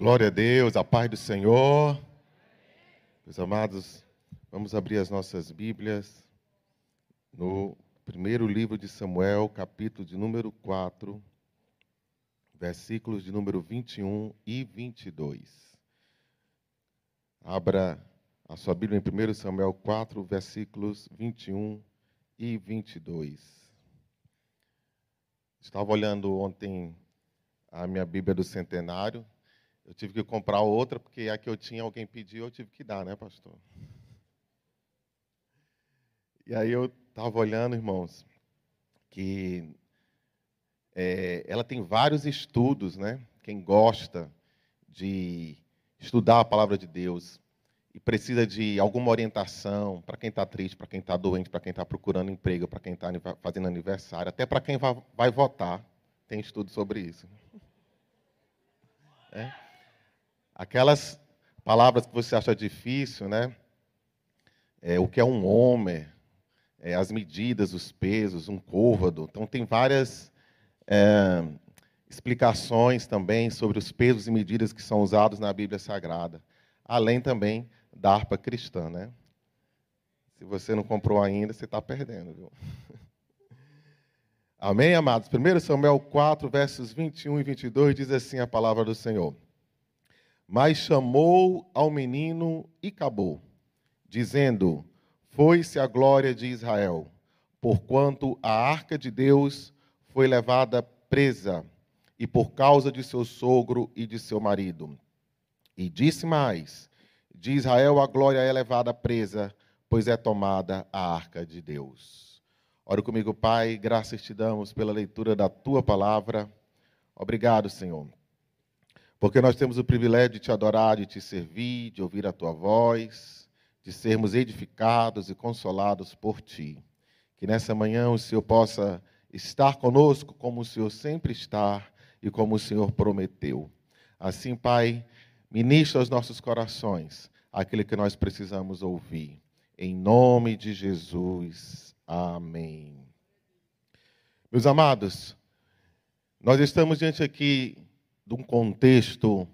Glória a Deus, a paz do Senhor. Meus amados, vamos abrir as nossas Bíblias no primeiro livro de Samuel, capítulo de número 4, versículos de número 21 e 22. Abra a sua Bíblia em 1 Samuel 4, versículos 21 e 22. Estava olhando ontem a minha Bíblia do Centenário. Eu tive que comprar outra, porque a que eu tinha, alguém pediu, eu tive que dar, né, pastor? E aí eu estava olhando, irmãos, que é, ela tem vários estudos, né? Quem gosta de estudar a palavra de Deus e precisa de alguma orientação para quem está triste, para quem está doente, para quem está procurando emprego, para quem está fazendo aniversário, até para quem vai, vai votar, tem estudo sobre isso. É. Aquelas palavras que você acha difícil, né? É, o que é um homem, é, as medidas, os pesos, um côvado. Então, tem várias é, explicações também sobre os pesos e medidas que são usados na Bíblia Sagrada. Além também da harpa cristã, né? Se você não comprou ainda, você está perdendo, viu? Amém, amados? 1 Samuel 4, versos 21 e 22 diz assim a palavra do Senhor. Mas chamou ao menino e acabou, dizendo: Foi-se a glória de Israel, porquanto a arca de Deus foi levada presa, e por causa de seu sogro e de seu marido. E disse mais: De Israel a glória é levada presa, pois é tomada a arca de Deus. Ore comigo, Pai, graças te damos pela leitura da tua palavra. Obrigado, Senhor, porque nós temos o privilégio de te adorar, de te servir, de ouvir a tua voz, de sermos edificados e consolados por ti. Que nessa manhã o Senhor possa estar conosco como o Senhor sempre está e como o Senhor prometeu. Assim, Pai, ministra aos nossos corações aquilo que nós precisamos ouvir. Em nome de Jesus. Amém. Meus amados, nós estamos diante aqui de um contexto,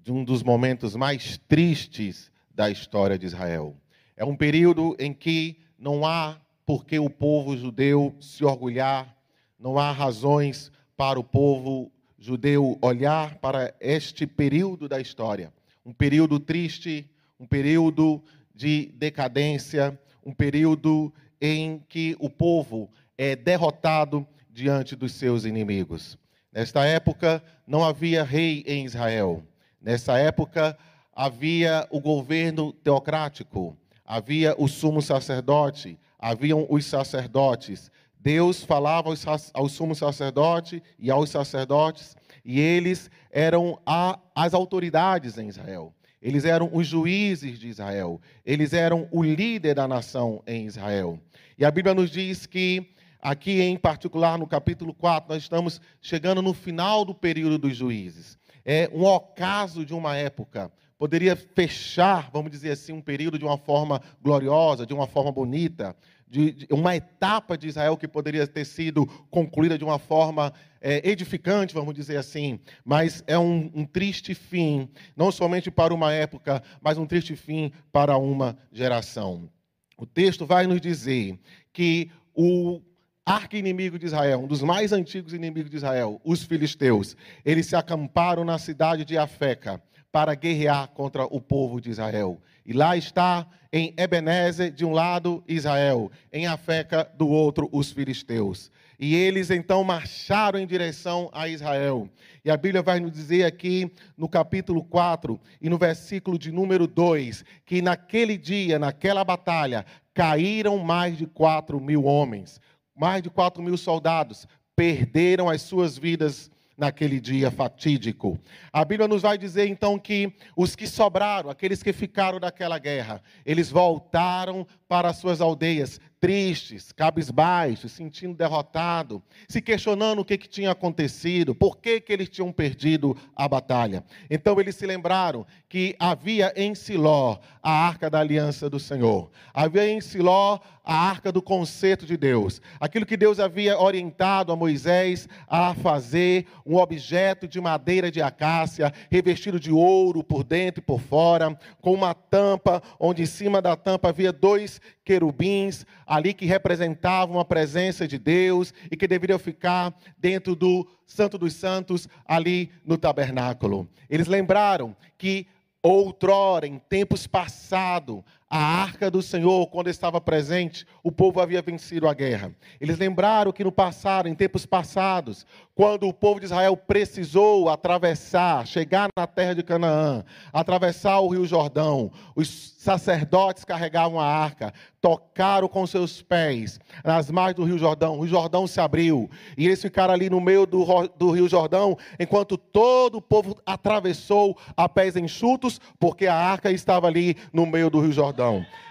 de um dos momentos mais tristes da história de Israel. É um período em que não há por que o povo judeu se orgulhar, não há razões para o povo judeu olhar para este período da história. Um período triste, um período de decadência, um período em que o povo é derrotado diante dos seus inimigos. Nesta época não havia rei em Israel. Nessa época havia o governo teocrático, havia o sumo sacerdote, haviam os sacerdotes. Deus falava ao sumo sacerdote e aos sacerdotes, e eles eram a, as autoridades em Israel. Eles eram os juízes de Israel. Eles eram o líder da nação em Israel. E a Bíblia nos diz que, aqui em particular no capítulo 4, nós estamos chegando no final do período dos juízes. É um ocaso de uma época. Poderia fechar, vamos dizer assim, um período de uma forma gloriosa, de uma forma bonita, de, de uma etapa de Israel que poderia ter sido concluída de uma forma é, edificante, vamos dizer assim, mas é um, um triste fim, não somente para uma época, mas um triste fim para uma geração. O texto vai nos dizer que o arqui-inimigo de Israel, um dos mais antigos inimigos de Israel, os filisteus, eles se acamparam na cidade de Afeca para guerrear contra o povo de Israel. E lá está em Ebenezer, de um lado, Israel, em Afeca, do outro, os filisteus. E eles então marcharam em direção a Israel. E a Bíblia vai nos dizer aqui no capítulo 4 e no versículo de número 2 que naquele dia, naquela batalha, caíram mais de 4 mil homens, mais de 4 mil soldados, perderam as suas vidas naquele dia fatídico. A Bíblia nos vai dizer então que os que sobraram, aqueles que ficaram daquela guerra, eles voltaram para as suas aldeias, tristes, cabisbaixos, sentindo derrotado, se questionando o que, que tinha acontecido, por que, que eles tinham perdido a batalha. Então eles se lembraram que havia em Siló a arca da aliança do Senhor, havia em Siló a arca do conceito de Deus, aquilo que Deus havia orientado a Moisés a fazer, um objeto de madeira de acácia, revestido de ouro por dentro e por fora, com uma tampa, onde em cima da tampa havia dois querubins ali que representavam a presença de Deus e que deveriam ficar dentro do Santo dos Santos, ali no tabernáculo. Eles lembraram que outrora, em tempos passados, a arca do Senhor, quando estava presente, o povo havia vencido a guerra. Eles lembraram que no passado, em tempos passados, quando o povo de Israel precisou atravessar, chegar na terra de Canaã, atravessar o rio Jordão, os sacerdotes carregavam a arca, tocaram com seus pés nas margens do rio Jordão, o Jordão se abriu, e eles ficaram ali no meio do, do rio Jordão, enquanto todo o povo atravessou a pés enxutos, porque a arca estava ali no meio do rio Jordão.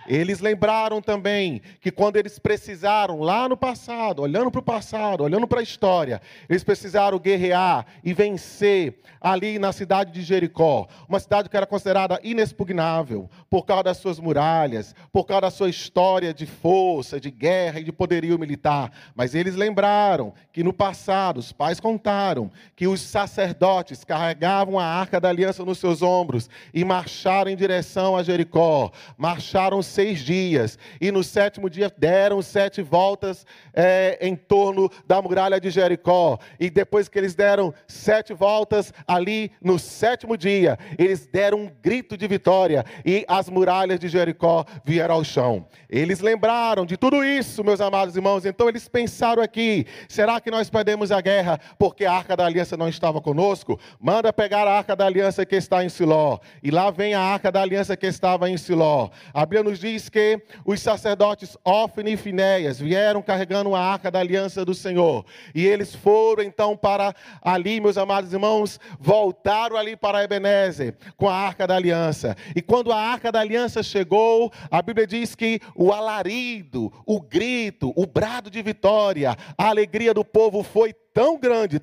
Eles lembraram também que quando eles precisaram, lá no passado, olhando para o passado, olhando para a história, eles precisaram guerrear e vencer ali na cidade de Jericó, uma cidade que era considerada inexpugnável por causa das suas muralhas, por causa da sua história de força, de guerra e de poderio militar. Mas eles lembraram que no passado, os pais contaram que os sacerdotes carregavam a arca da aliança nos seus ombros e marcharam em direção a Jericó. Marcharam seis dias, e no sétimo dia deram sete voltas é, em torno da muralha de Jericó. E depois que eles deram sete voltas, ali no sétimo dia, eles deram um grito de vitória, e as muralhas de Jericó vieram ao chão. Eles lembraram de tudo isso, meus amados irmãos, então eles pensaram aqui: será que nós perdemos a guerra porque a arca da aliança não estava conosco? Manda pegar a arca da aliança que está em Siló. E lá vem a arca da aliança que estava em Siló. A Bíblia nos diz que os sacerdotes Ofne e Finéias vieram carregando a arca da aliança do Senhor. E eles foram então para ali, meus amados irmãos, voltaram ali para Ebenezer com a arca da aliança. E quando a arca da aliança chegou, a Bíblia diz que o alarido, o grito, o brado de vitória, a alegria do povo foi tão grande,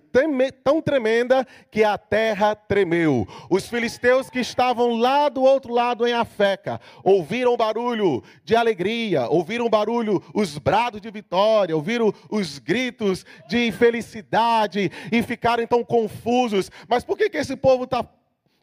tão tremenda, que a terra tremeu. Os filisteus que estavam lá do outro lado em Afeca, ouviram barulho de alegria, ouviram barulho, os brados de vitória, ouviram os gritos de felicidade e ficaram então confusos. Mas por que, que esse povo está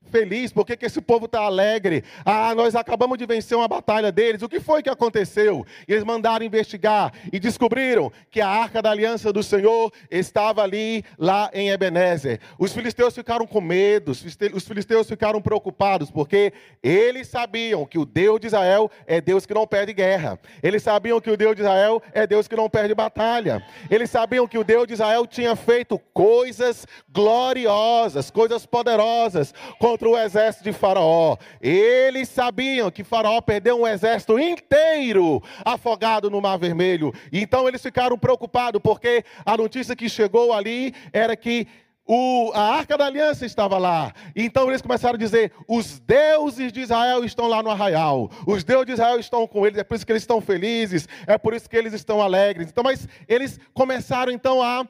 feliz? Por que, que esse povo está alegre? Ah, nós acabamos de vencer uma batalha deles. O que foi que aconteceu? E eles mandaram investigar e descobriram que a arca da aliança do Senhor estava ali, lá em Ebenezer. Os filisteus ficaram com medo, os filisteus ficaram preocupados, porque eles sabiam que o Deus de Israel é Deus que não perde guerra. Eles sabiam que o Deus de Israel é Deus que não perde batalha. Eles sabiam que o Deus de Israel tinha feito coisas gloriosas, coisas poderosas, com contra o exército de Faraó. Eles sabiam que Faraó perdeu um exército inteiro afogado no Mar Vermelho. Então eles ficaram preocupados, porque a notícia que chegou ali era que o, a arca da aliança estava lá. Então eles começaram a dizer: os deuses de Israel estão lá no arraial, os deuses de Israel estão com eles, é por isso que eles estão felizes, é por isso que eles estão alegres. Então, mas eles começaram então a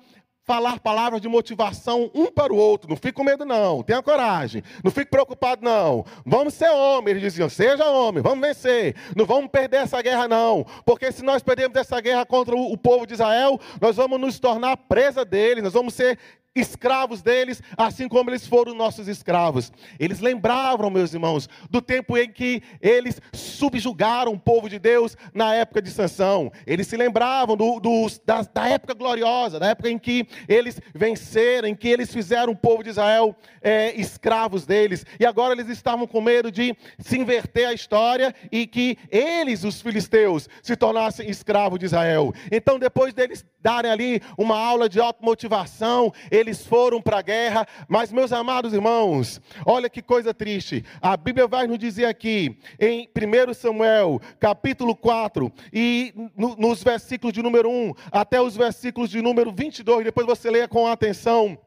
falar palavras de motivação um para o outro. Não fique com medo, não. Tenha coragem. Não fique preocupado, não. Vamos ser homens. Eles diziam: seja homem, vamos vencer. Não vamos perder essa guerra, não. Porque se nós perdermos essa guerra contra o povo de Israel, nós vamos nos tornar presa deles. Nós vamos ser escravos deles, assim como eles foram nossos escravos. Eles lembravam, meus irmãos, do tempo em que eles subjugaram o povo de Deus na época de Sansão. Eles se lembravam do, do, da, da, época gloriosa, da época em que eles venceram, em que eles fizeram o povo de Israel é, escravos deles. E agora eles estavam com medo de se inverter a história e que eles, os filisteus, se tornassem escravos de Israel. Então, depois deles darem ali uma aula de automotivação, eles foram para a guerra, mas meus amados irmãos, olha que coisa triste. A Bíblia vai nos dizer aqui em 1 Samuel, capítulo 4, e no, nos versículos de número 1 até os versículos de número 22, depois você leia com atenção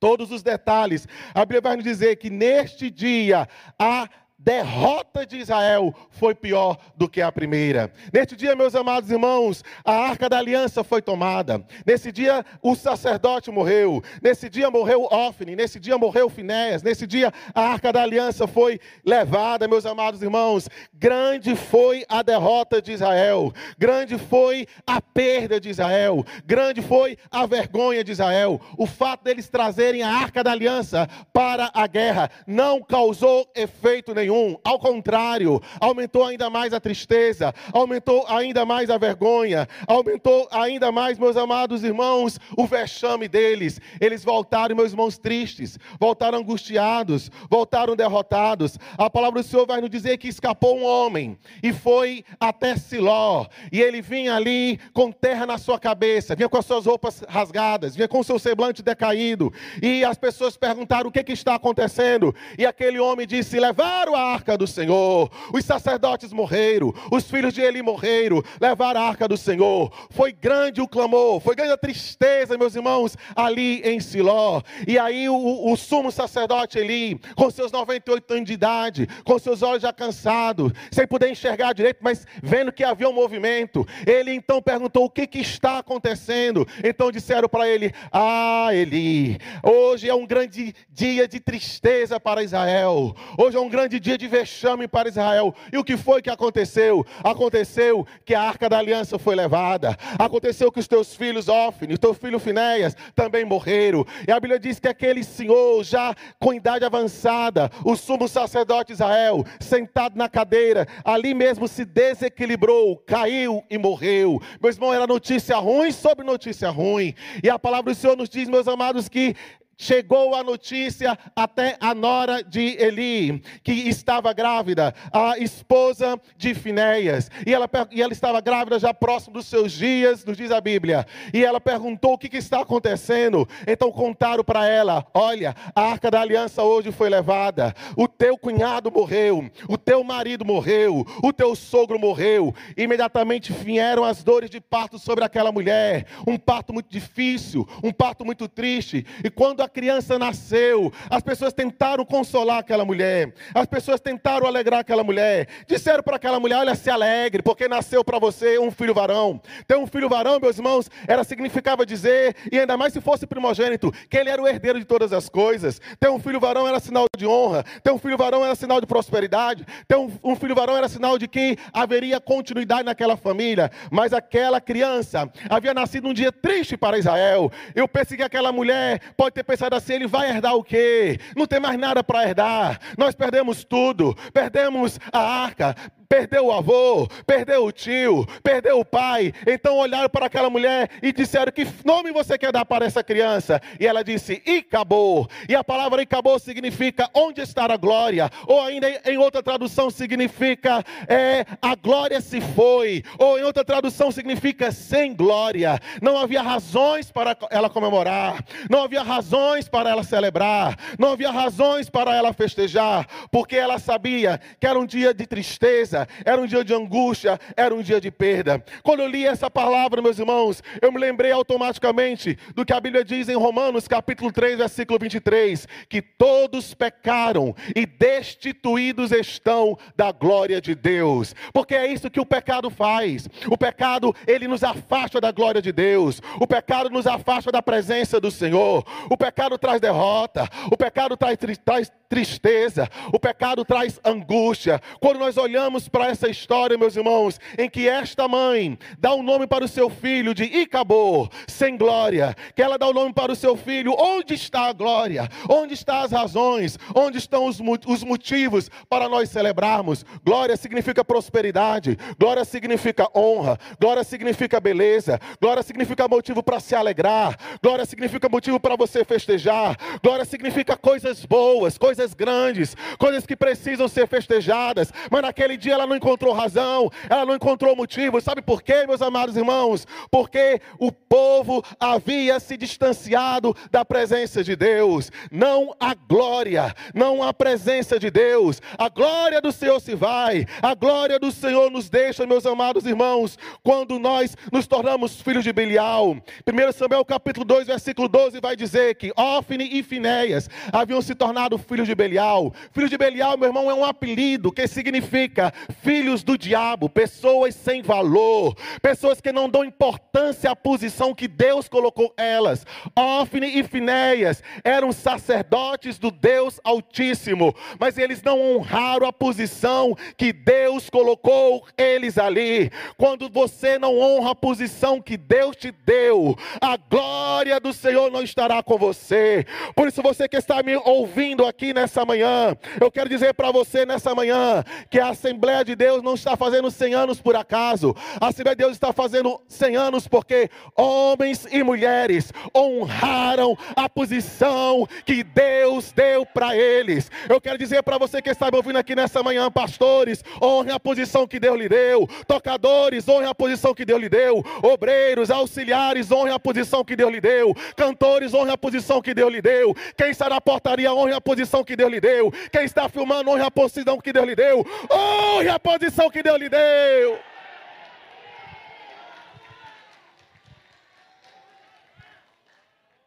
todos os detalhes. A Bíblia vai nos dizer que neste dia a derrota de Israel foi pior do que a primeira. Neste dia, meus amados irmãos, a arca da aliança foi tomada. Nesse dia, o sacerdote morreu. Nesse dia, morreu Ofni. Nesse dia, morreu Finéas. Nesse dia, a arca da aliança foi levada, meus amados irmãos. Grande foi a derrota de Israel. Grande foi a perda de Israel. Grande foi a vergonha de Israel. O fato deles trazerem a arca da aliança para a guerra não causou efeito nenhum. Ao contrário, aumentou ainda mais a tristeza, aumentou ainda mais a vergonha, aumentou ainda mais, meus amados irmãos, o vexame deles. Eles voltaram, meus irmãos, tristes, voltaram angustiados, voltaram derrotados. A palavra do Senhor vai nos dizer que escapou um homem e foi até Siló, e ele vinha ali com terra na sua cabeça, vinha com as suas roupas rasgadas, vinha com o seu semblante decaído, e as pessoas perguntaram o que, que está acontecendo, e aquele homem disse: Levaram a arca do Senhor, os sacerdotes morreram, os filhos de Eli morreram, levaram a arca do Senhor. Foi grande o clamor, foi grande a tristeza, meus irmãos, ali em Siló. E aí o, o sumo sacerdote Eli, com seus 98 anos de idade, com seus olhos já cansados, sem poder enxergar direito, mas vendo que havia um movimento, ele então perguntou: O que, que está acontecendo? Então disseram para ele: Ah, Eli, hoje é um grande dia de tristeza para Israel, hoje é um grande dia de vexame para Israel. E o que foi que aconteceu? Aconteceu que a arca da aliança foi levada, aconteceu que os teus filhos, o teu filho Finéias, também morreram. E a Bíblia diz que aquele senhor, já com idade avançada, o sumo sacerdote Israel, sentado na cadeira, ali mesmo se desequilibrou, caiu e morreu. Meu irmão, era notícia ruim sobre notícia ruim. E a palavra do Senhor nos diz, meus amados, que chegou a notícia até a nora de Eli, que estava grávida, a esposa de Finéias, e ela, e ela estava grávida já próximo dos seus dias, nos diz a Bíblia, e ela perguntou o que, que está acontecendo, então contaram para ela, olha, a arca da aliança hoje foi levada, o teu cunhado morreu, o teu marido morreu, o teu sogro morreu, imediatamente vieram as dores de parto sobre aquela mulher, um parto muito difícil, um parto muito triste, e quando a criança nasceu, as pessoas tentaram consolar aquela mulher, as pessoas tentaram alegrar aquela mulher, disseram para aquela mulher: Olha, se alegre, porque nasceu para você um filho varão. Ter um filho varão, meus irmãos, era significava dizer, e ainda mais se fosse primogênito, que ele era o herdeiro de todas as coisas. Ter um filho varão era sinal de honra, ter um filho varão era sinal de prosperidade, ter um, um filho varão era sinal de que haveria continuidade naquela família. Mas aquela criança havia nascido um dia triste para Israel. Eu pensei que aquela mulher pode ter pensado assim: ele vai herdar o quê? Não tem mais nada para herdar. Nós perdemos tudo. Perdemos a arca, perdeu o avô, perdeu o tio, perdeu o pai. Então olharam para aquela mulher e disseram: Que nome você quer dar para essa criança? E ela disse: Icabô. E a palavra Icabô significa onde está a glória, ou ainda em outra tradução significa é, a glória se foi, ou em outra tradução significa sem glória. Não havia razões para ela comemorar, não havia razões para ela celebrar, não havia razões para ela festejar, porque ela sabia que era um dia de tristeza era um dia de angústia, era um dia de perda. Quando eu li essa palavra, meus irmãos, eu me lembrei automaticamente do que a Bíblia diz em Romanos, capítulo 3, versículo 23, que todos pecaram e destituídos estão da glória de Deus. Porque é isso que o pecado faz. O pecado, ele nos afasta da glória de Deus. O pecado nos afasta da presença do Senhor. O pecado traz derrota. O pecado traz, traz tristeza. O pecado traz angústia. Quando nós olhamos para essa história, meus irmãos, em que esta mãe dá um nome para o seu filho de Icabô, sem glória, que ela dá o um nome para o seu filho, onde está a glória? Onde estão as razões? Onde estão os, os motivos para nós celebrarmos? Glória significa prosperidade, glória significa honra, glória significa beleza, glória significa motivo para se alegrar, glória significa motivo para você festejar, glória significa coisas boas, coisas grandes, coisas que precisam ser festejadas, mas naquele dia ela não encontrou razão, ela não encontrou motivo. Sabe por quê, meus amados irmãos? Porque o povo havia se distanciado da presença de Deus. Não a glória, não a presença de Deus. A glória do Senhor se vai, a glória do Senhor nos deixa, meus amados irmãos, quando nós nos tornamos filhos de Belial. 1 Samuel capítulo 2, versículo 12 vai dizer que Ofne e Finéias haviam se tornado filhos de Belial. Filhos de Belial, meu irmão, é um apelido que significa filhos do diabo, pessoas sem valor, pessoas que não dão importância à posição que Deus colocou elas. Ofne e Finéias eram sacerdotes do Deus Altíssimo, mas eles não honraram a posição que Deus colocou eles ali. Quando você não honra a posição que Deus te deu, a glória do Senhor não estará com você. Por isso, você que está me ouvindo aqui nessa manhã, eu quero dizer para você nessa manhã que a Assembleia de Deus não está fazendo 100 anos por acaso. A Assembleia de Deus está fazendo 100 anos porque homens e mulheres honraram a posição que Deus deu para eles. Eu quero dizer para você que está me ouvindo aqui nessa manhã, pastores, honre a posição que Deus lhe deu, tocadores, honre a posição que Deus lhe deu, obreiros, auxiliares, honre a posição que Deus lhe deu, cantores, honre a posição que Deus lhe deu, quem está na portaria, honre a posição que Deus lhe deu, quem está filmando, honre a posição que Deus lhe deu, honre a posição que Deus lhe deu.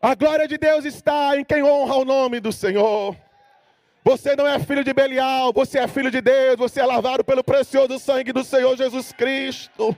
A glória de Deus está em quem honra o nome do Senhor. Você não é filho de Belial, você é filho de Deus, você é lavado pelo precioso sangue do Senhor Jesus Cristo.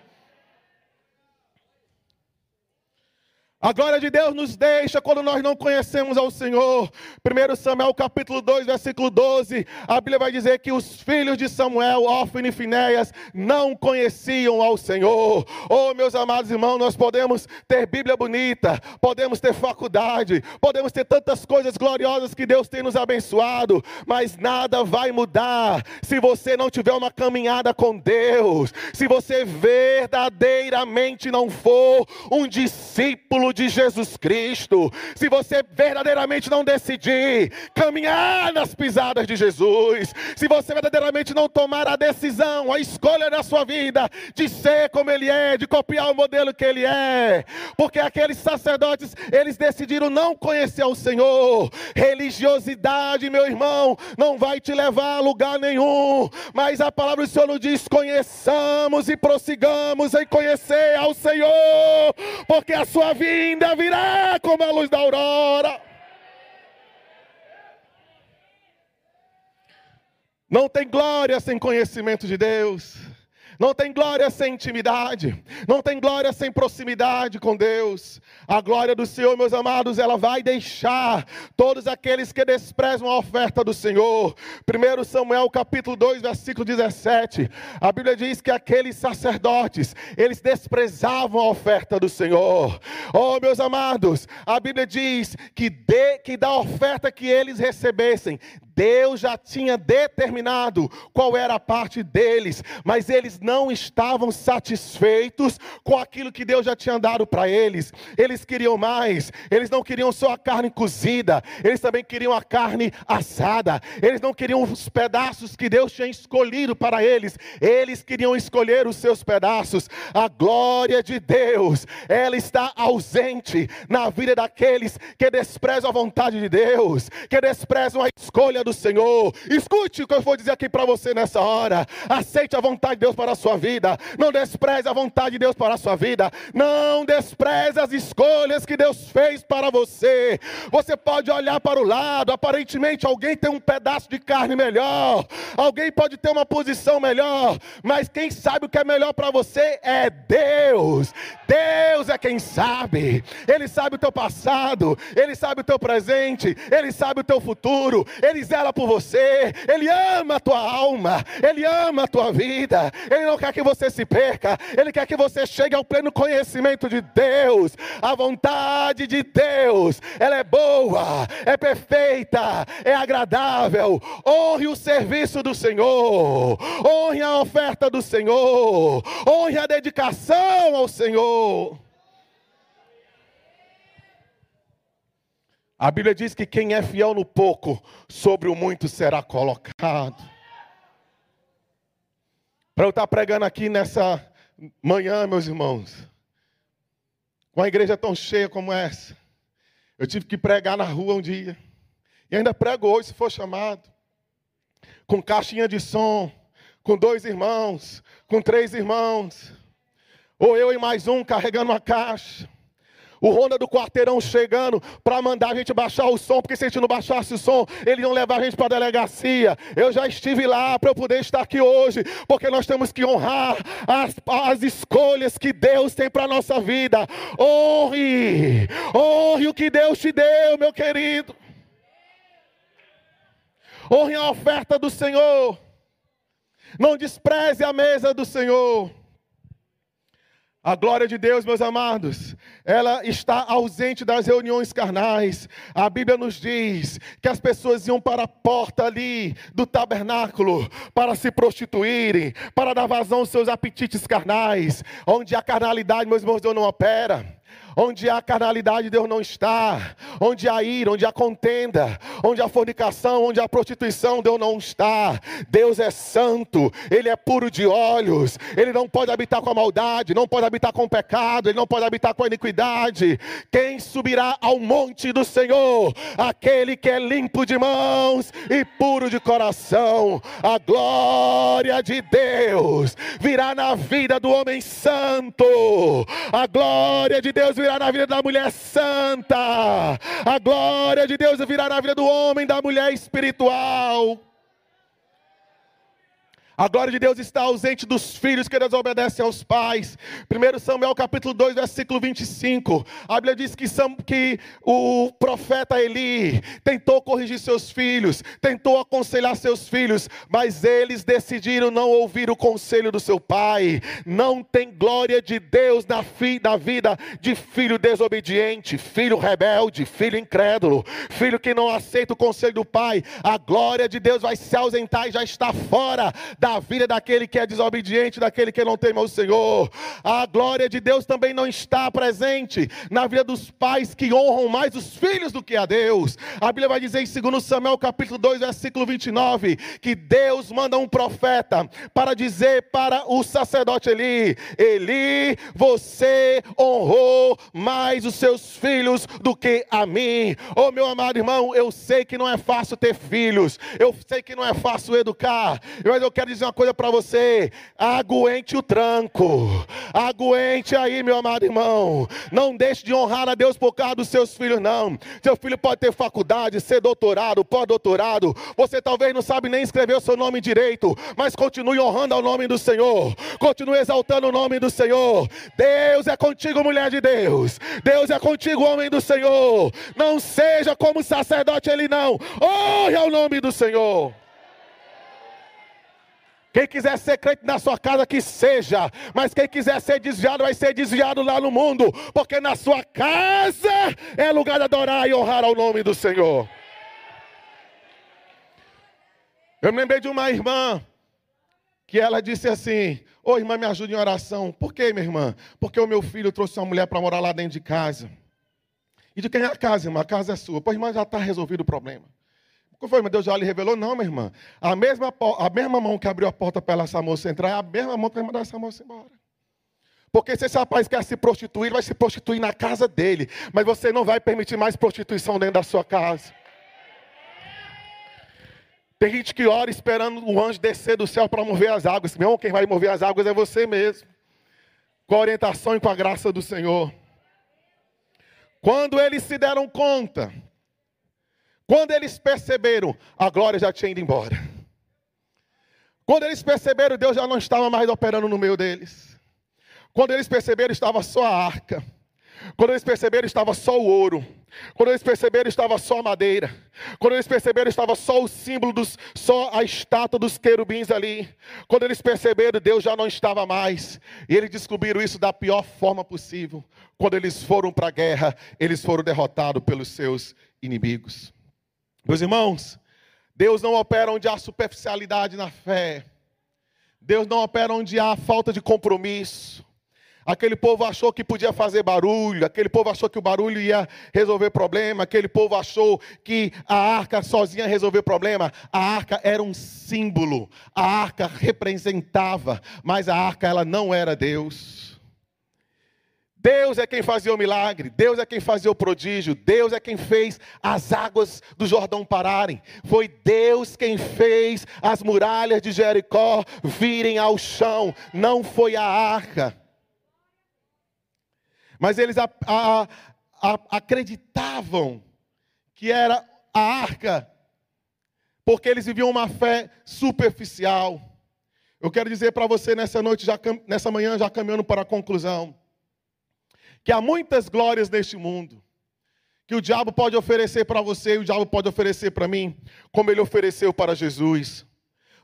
A glória de Deus nos deixa quando nós não conhecemos ao Senhor. 1 Samuel capítulo 2, versículo 12, a Bíblia vai dizer que os filhos de Samuel, Ofne e Finéias, não conheciam ao Senhor. Oh, meus amados irmãos, nós podemos ter Bíblia bonita, podemos ter faculdade, podemos ter tantas coisas gloriosas que Deus tem nos abençoado, mas nada vai mudar se você não tiver uma caminhada com Deus, se você verdadeiramente não for um discípulo de Jesus Cristo, se você verdadeiramente não decidir caminhar nas pisadas de Jesus, se você verdadeiramente não tomar a decisão, a escolha na sua vida de ser como Ele é, de copiar o modelo que Ele é, porque aqueles sacerdotes, eles decidiram não conhecer o Senhor. Religiosidade, meu irmão, não vai te levar a lugar nenhum, mas a palavra do Senhor nos diz: conheçamos e prossigamos em conhecer ao Senhor, porque a sua vida ainda virá como a luz da aurora. Não tem glória sem conhecimento de Deus. Não tem glória sem intimidade, não tem glória sem proximidade com Deus. A glória do Senhor, meus amados, ela vai deixar todos aqueles que desprezam a oferta do Senhor. 1 Samuel capítulo 2, versículo 17. A Bíblia diz que aqueles sacerdotes, eles desprezavam a oferta do Senhor. Oh, meus amados, a Bíblia diz que, de, que da oferta que eles recebessem, Deus já tinha determinado qual era a parte deles, mas eles não estavam satisfeitos com aquilo que Deus já tinha dado para eles. Eles queriam mais, eles não queriam só a carne cozida, eles também queriam a carne assada, eles não queriam os pedaços que Deus tinha escolhido para eles, eles queriam escolher os seus pedaços. A glória de Deus, ela está ausente na vida daqueles que desprezam a vontade de Deus, que desprezam a escolha do do Senhor. Escute o que eu vou dizer aqui para você nessa hora. Aceite a vontade de Deus para a sua vida. Não despreze a vontade de Deus para a sua vida. Não despreze as escolhas que Deus fez para você. Você pode olhar para o lado, aparentemente alguém tem um pedaço de carne melhor, alguém pode ter uma posição melhor, mas quem sabe o que é melhor para você é Deus. Deus é quem sabe. Ele sabe o teu passado, ele sabe o teu presente, ele sabe o teu futuro, ele zela por você, Ele ama a tua alma, Ele ama a tua vida, Ele não quer que você se perca, Ele quer que você chegue ao pleno conhecimento de Deus. A vontade de Deus, ela é boa, é perfeita, é agradável. Honre o serviço do Senhor, honre a oferta do Senhor, honre a dedicação ao Senhor. A Bíblia diz que quem é fiel no pouco, sobre o muito será colocado. Para eu estar pregando aqui nessa manhã, meus irmãos, com a igreja tão cheia como essa, eu tive que pregar na rua um dia. E ainda prego hoje, se for chamado. Com caixinha de som, com dois irmãos, com três irmãos. Ou eu e mais um carregando uma caixa. O Ronda do quarteirão chegando para mandar a gente baixar o som, porque se a gente não baixasse o som, ele não levar a gente para a delegacia. Eu já estive lá para eu poder estar aqui hoje, porque nós temos que honrar as, as escolhas que Deus tem para a nossa vida. Honre, honre o que Deus te deu, meu querido. Honre a oferta do Senhor. Não despreze a mesa do Senhor. A glória de Deus, meus amados, ela está ausente das reuniões carnais. A Bíblia nos diz que as pessoas iam para a porta ali do tabernáculo para se prostituírem, para dar vazão aos seus apetites carnais, onde a carnalidade, meus irmãos, Deus não opera. Onde há carnalidade, Deus não está. Onde há ira, onde há contenda, onde há fornicação, onde há prostituição, Deus não está. Deus é santo, Ele é puro de olhos, Ele não pode habitar com a maldade, não pode habitar com o pecado, Ele não pode habitar com a iniquidade. Quem subirá ao monte do Senhor? Aquele que é limpo de mãos e puro de coração. A glória de Deus virá na vida do homem santo. A glória de Deus virá na vida da mulher santa, a glória de Deus virá na vida do homem, da mulher espiritual. A glória de Deus está ausente dos filhos que desobedecem aos pais. 1 Samuel capítulo 2, versículo 25. A Bíblia diz que, que o profeta Eli tentou corrigir seus filhos, tentou aconselhar seus filhos, mas eles decidiram não ouvir o conselho do seu pai. Não tem glória de Deus na, fi, na vida de filho desobediente, filho rebelde, filho incrédulo, filho que não aceita o conselho do pai. A glória de Deus vai se ausentar e já está fora da da vida daquele que é desobediente, daquele que não teme ao Senhor. A glória de Deus também não está presente na vida dos pais que honram mais os filhos do que a Deus. A Bíblia vai dizer em 2 Samuel capítulo 2, versículo 29, que Deus manda um profeta para dizer para o sacerdote Eli: Eli, você honrou mais os seus filhos do que a mim. Oh, meu amado irmão, eu sei que não é fácil ter filhos, eu sei que não é fácil educar, mas eu quero dizer dizer uma coisa para você: aguente o tranco, aguente aí, meu amado irmão. Não deixe de honrar a Deus por causa dos seus filhos, não. Seu filho pode ter faculdade, ser doutorado, pós-doutorado. Você talvez não sabe nem escrever o seu nome direito, mas continue honrando ao nome do Senhor, continue exaltando o nome do Senhor. Deus é contigo, mulher de Deus. Deus é contigo, homem do Senhor. Não seja como sacerdote ele não. Honre ao nome do Senhor. Quem quiser ser crente na sua casa, que seja. Mas quem quiser ser desviado, vai ser desviado lá no mundo. Porque na sua casa é lugar de adorar e honrar ao nome do Senhor. Eu me lembrei de uma irmã que ela disse assim: Ô irmã, me ajude em oração. Por quê, minha irmã? Porque o meu filho trouxe uma mulher para morar lá dentro de casa. E de quem é a casa, irmã? A casa é sua. Pô, irmã, já está resolvido o problema. Como foi, meu Deus já lhe revelou? Não, minha irmã. A mesma, a mesma mão que abriu a porta para essa moça entrar é a mesma mão que vai mandar essa moça embora. Porque se esse rapaz quer se prostituir, vai se prostituir na casa dele. Mas você não vai permitir mais prostituição dentro da sua casa. Tem gente que ora esperando o anjo descer do céu para mover as águas. Meu irmão, quem vai mover as águas é você mesmo. Com a orientação e com a graça do Senhor. Quando eles se deram conta quando eles perceberam, a glória já tinha ido embora. Quando eles perceberam, Deus já não estava mais operando no meio deles. Quando eles perceberam, estava só a arca. Quando eles perceberam, estava só o ouro. Quando eles perceberam, estava só a madeira. Quando eles perceberam, estava só o símbolo, dos, só a estátua dos querubins ali. Quando eles perceberam, Deus já não estava mais. E eles descobriram isso da pior forma possível. Quando eles foram para a guerra, eles foram derrotados pelos seus inimigos. Meus irmãos, Deus não opera onde há superficialidade na fé. Deus não opera onde há falta de compromisso. Aquele povo achou que podia fazer barulho, aquele povo achou que o barulho ia resolver problema, aquele povo achou que a arca sozinha ia resolver problema. A arca era um símbolo, a arca representava, mas a arca ela não era Deus. Deus é quem fazia o milagre, Deus é quem fazia o prodígio, Deus é quem fez as águas do Jordão pararem. Foi Deus quem fez as muralhas de Jericó virem ao chão, não foi a arca. Mas eles a, a, a, acreditavam que era a arca, porque eles viviam uma fé superficial. Eu quero dizer para você nessa noite, já, nessa manhã, já caminhando para a conclusão que há muitas glórias neste mundo, que o diabo pode oferecer para você e o diabo pode oferecer para mim, como ele ofereceu para Jesus.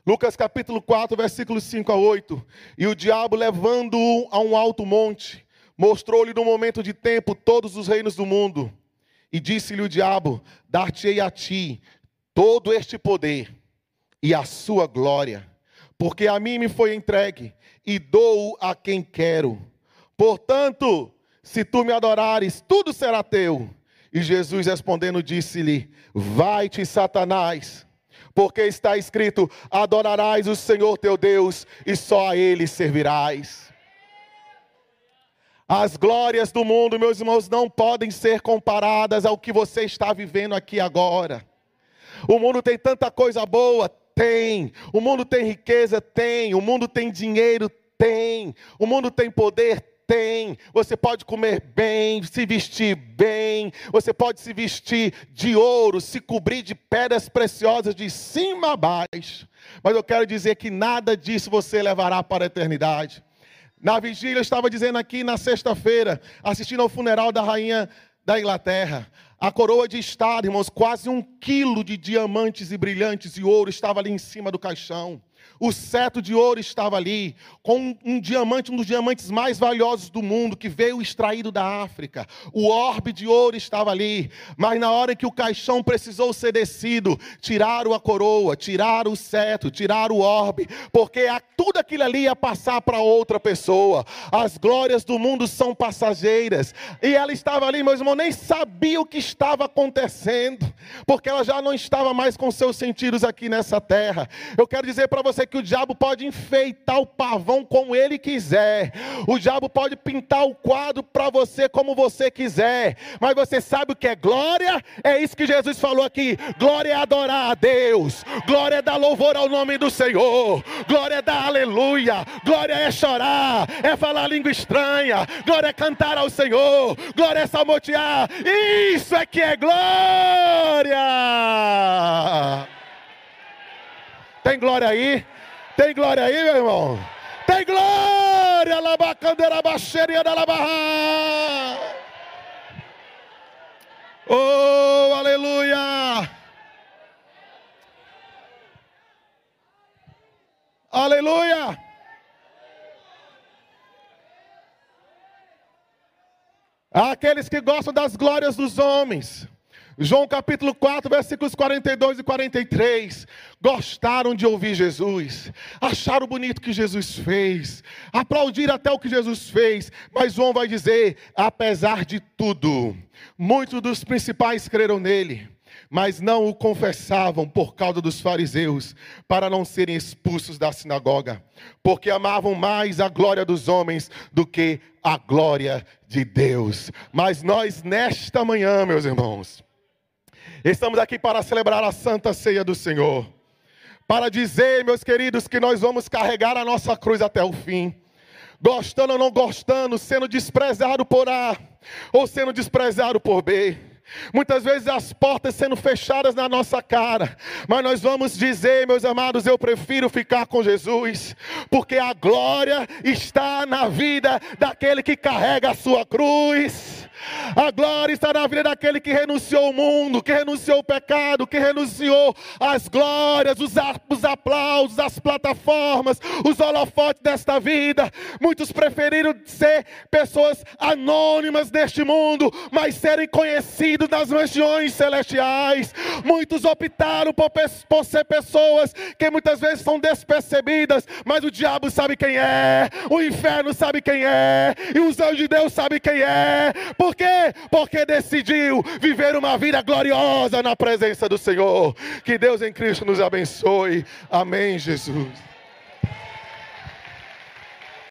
Lucas capítulo 4, versículos 5 a 8. E o diabo, levando-o a um alto monte, mostrou-lhe no momento de tempo todos os reinos do mundo. E disse-lhe o diabo: Dar-te-ei a ti todo este poder e a sua glória, porque a mim me foi entregue e dou a quem quero. Portanto, se tu me adorares, tudo será teu. E Jesus respondendo disse-lhe: Vai-te, Satanás, porque está escrito: Adorarás o Senhor teu Deus e só a ele servirás. As glórias do mundo, meus irmãos, não podem ser comparadas ao que você está vivendo aqui agora. O mundo tem tanta coisa boa, tem. O mundo tem riqueza, tem. O mundo tem dinheiro, tem. O mundo tem poder, tem, você pode comer bem, se vestir bem, você pode se vestir de ouro, se cobrir de pedras preciosas de cima a baixo. Mas eu quero dizer que nada disso você levará para a eternidade. Na vigília, eu estava dizendo aqui na sexta-feira, assistindo ao funeral da rainha da Inglaterra. A coroa de estado, irmãos, quase um quilo de diamantes e brilhantes e ouro estava ali em cima do caixão. O cetro de ouro estava ali, com um, diamante, um dos diamantes mais valiosos do mundo, que veio extraído da África. O orbe de ouro estava ali, mas na hora que o caixão precisou ser descido, tiraram a coroa, tiraram o cetro, tiraram o orbe, porque tudo aquilo ali ia passar para outra pessoa. As glórias do mundo são passageiras. E ela estava ali, meus irmãos, nem sabia o que estava acontecendo, porque ela já não estava mais com seus sentidos aqui nessa terra. Eu quero dizer para você que o diabo pode enfeitar o pavão como ele quiser. O diabo pode pintar o quadro para você como você quiser. Mas você sabe o que é glória? É isso que Jesus falou aqui. Glória é adorar a Deus. Glória é dar louvor ao nome do Senhor. Glória é dar aleluia. Glória é chorar. É falar língua estranha. Glória é cantar ao Senhor. Glória é salmotear. Isso é que é glória. Tem glória aí? Tem glória aí, meu irmão? Tem glória! Labacandeira baixeria da labarra! Oh, aleluia! Aleluia! Aqueles que gostam das glórias dos homens. João capítulo 4, versículos 42 e 43. Gostaram de ouvir Jesus, acharam bonito o que Jesus fez, aplaudiram até o que Jesus fez, mas João vai dizer: apesar de tudo, muitos dos principais creram nele, mas não o confessavam por causa dos fariseus, para não serem expulsos da sinagoga, porque amavam mais a glória dos homens do que a glória de Deus. Mas nós, nesta manhã, meus irmãos, Estamos aqui para celebrar a santa ceia do Senhor. Para dizer, meus queridos, que nós vamos carregar a nossa cruz até o fim. Gostando ou não gostando, sendo desprezado por A ou sendo desprezado por B. Muitas vezes as portas sendo fechadas na nossa cara, mas nós vamos dizer, meus amados, eu prefiro ficar com Jesus, porque a glória está na vida daquele que carrega a sua cruz. A glória está na vida daquele que renunciou ao mundo, que renunciou ao pecado, que renunciou às glórias, os, os aplausos, as plataformas, os holofotes desta vida. Muitos preferiram ser pessoas anônimas neste mundo, mas serem conhecidos nas regiões celestiais. Muitos optaram por, por ser pessoas que muitas vezes são despercebidas, mas o diabo sabe quem é, o inferno sabe quem é, e os anjos de Deus sabem quem é. Por quê? Porque decidiu viver uma vida gloriosa na presença do Senhor. Que Deus em Cristo nos abençoe. Amém, Jesus.